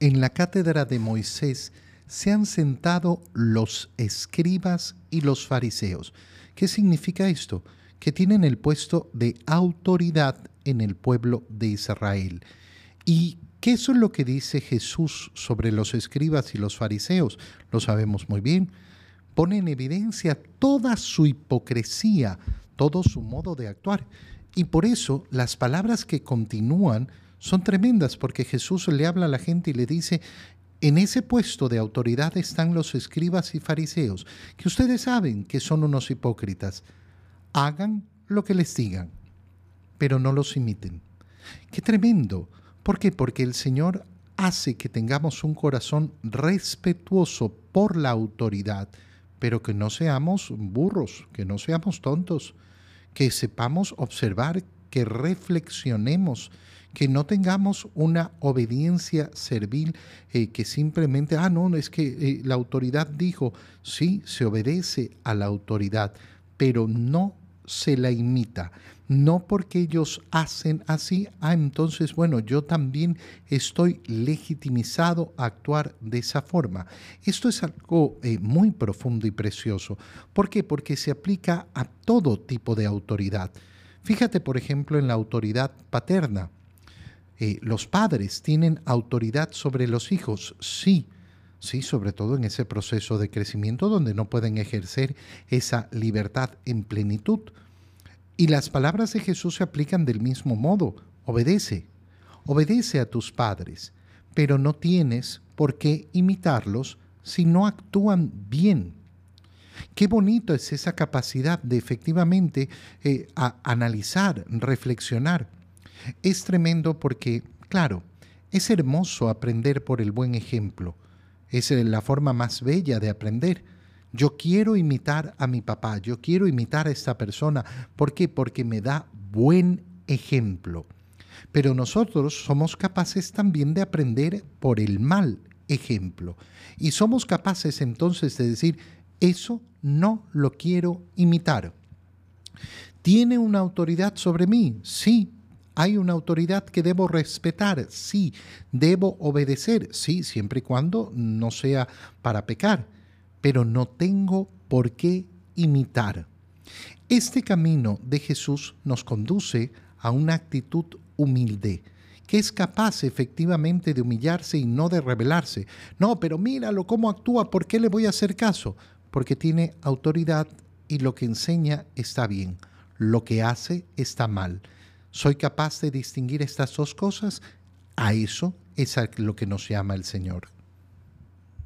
en la cátedra de Moisés se han sentado los escribas y los fariseos. ¿Qué significa esto? Que tienen el puesto de autoridad en el pueblo de Israel. ¿Y qué es lo que dice Jesús sobre los escribas y los fariseos? Lo sabemos muy bien. Pone en evidencia toda su hipocresía, todo su modo de actuar. Y por eso las palabras que continúan son tremendas, porque Jesús le habla a la gente y le dice, en ese puesto de autoridad están los escribas y fariseos, que ustedes saben que son unos hipócritas. Hagan lo que les digan, pero no los imiten. Qué tremendo. ¿Por qué? Porque el Señor hace que tengamos un corazón respetuoso por la autoridad, pero que no seamos burros, que no seamos tontos, que sepamos observar, que reflexionemos, que no tengamos una obediencia servil eh, que simplemente, ah, no, es que eh, la autoridad dijo, sí, se obedece a la autoridad, pero no se la imita. No porque ellos hacen así, ah, entonces, bueno, yo también estoy legitimizado a actuar de esa forma. Esto es algo eh, muy profundo y precioso. ¿Por qué? Porque se aplica a todo tipo de autoridad. Fíjate, por ejemplo, en la autoridad paterna. Eh, los padres tienen autoridad sobre los hijos, sí, sí, sobre todo en ese proceso de crecimiento donde no pueden ejercer esa libertad en plenitud. Y las palabras de Jesús se aplican del mismo modo. Obedece, obedece a tus padres, pero no tienes por qué imitarlos si no actúan bien. Qué bonito es esa capacidad de efectivamente eh, analizar, reflexionar. Es tremendo porque, claro, es hermoso aprender por el buen ejemplo. Es eh, la forma más bella de aprender. Yo quiero imitar a mi papá, yo quiero imitar a esta persona. ¿Por qué? Porque me da buen ejemplo. Pero nosotros somos capaces también de aprender por el mal ejemplo. Y somos capaces entonces de decir, eso no lo quiero imitar. ¿Tiene una autoridad sobre mí? Sí. ¿Hay una autoridad que debo respetar? Sí. ¿Debo obedecer? Sí, siempre y cuando no sea para pecar. Pero no tengo por qué imitar. Este camino de Jesús nos conduce a una actitud humilde, que es capaz efectivamente de humillarse y no de rebelarse. No, pero míralo cómo actúa, ¿por qué le voy a hacer caso? Porque tiene autoridad y lo que enseña está bien, lo que hace está mal. ¿Soy capaz de distinguir estas dos cosas? A eso es a lo que nos llama el Señor.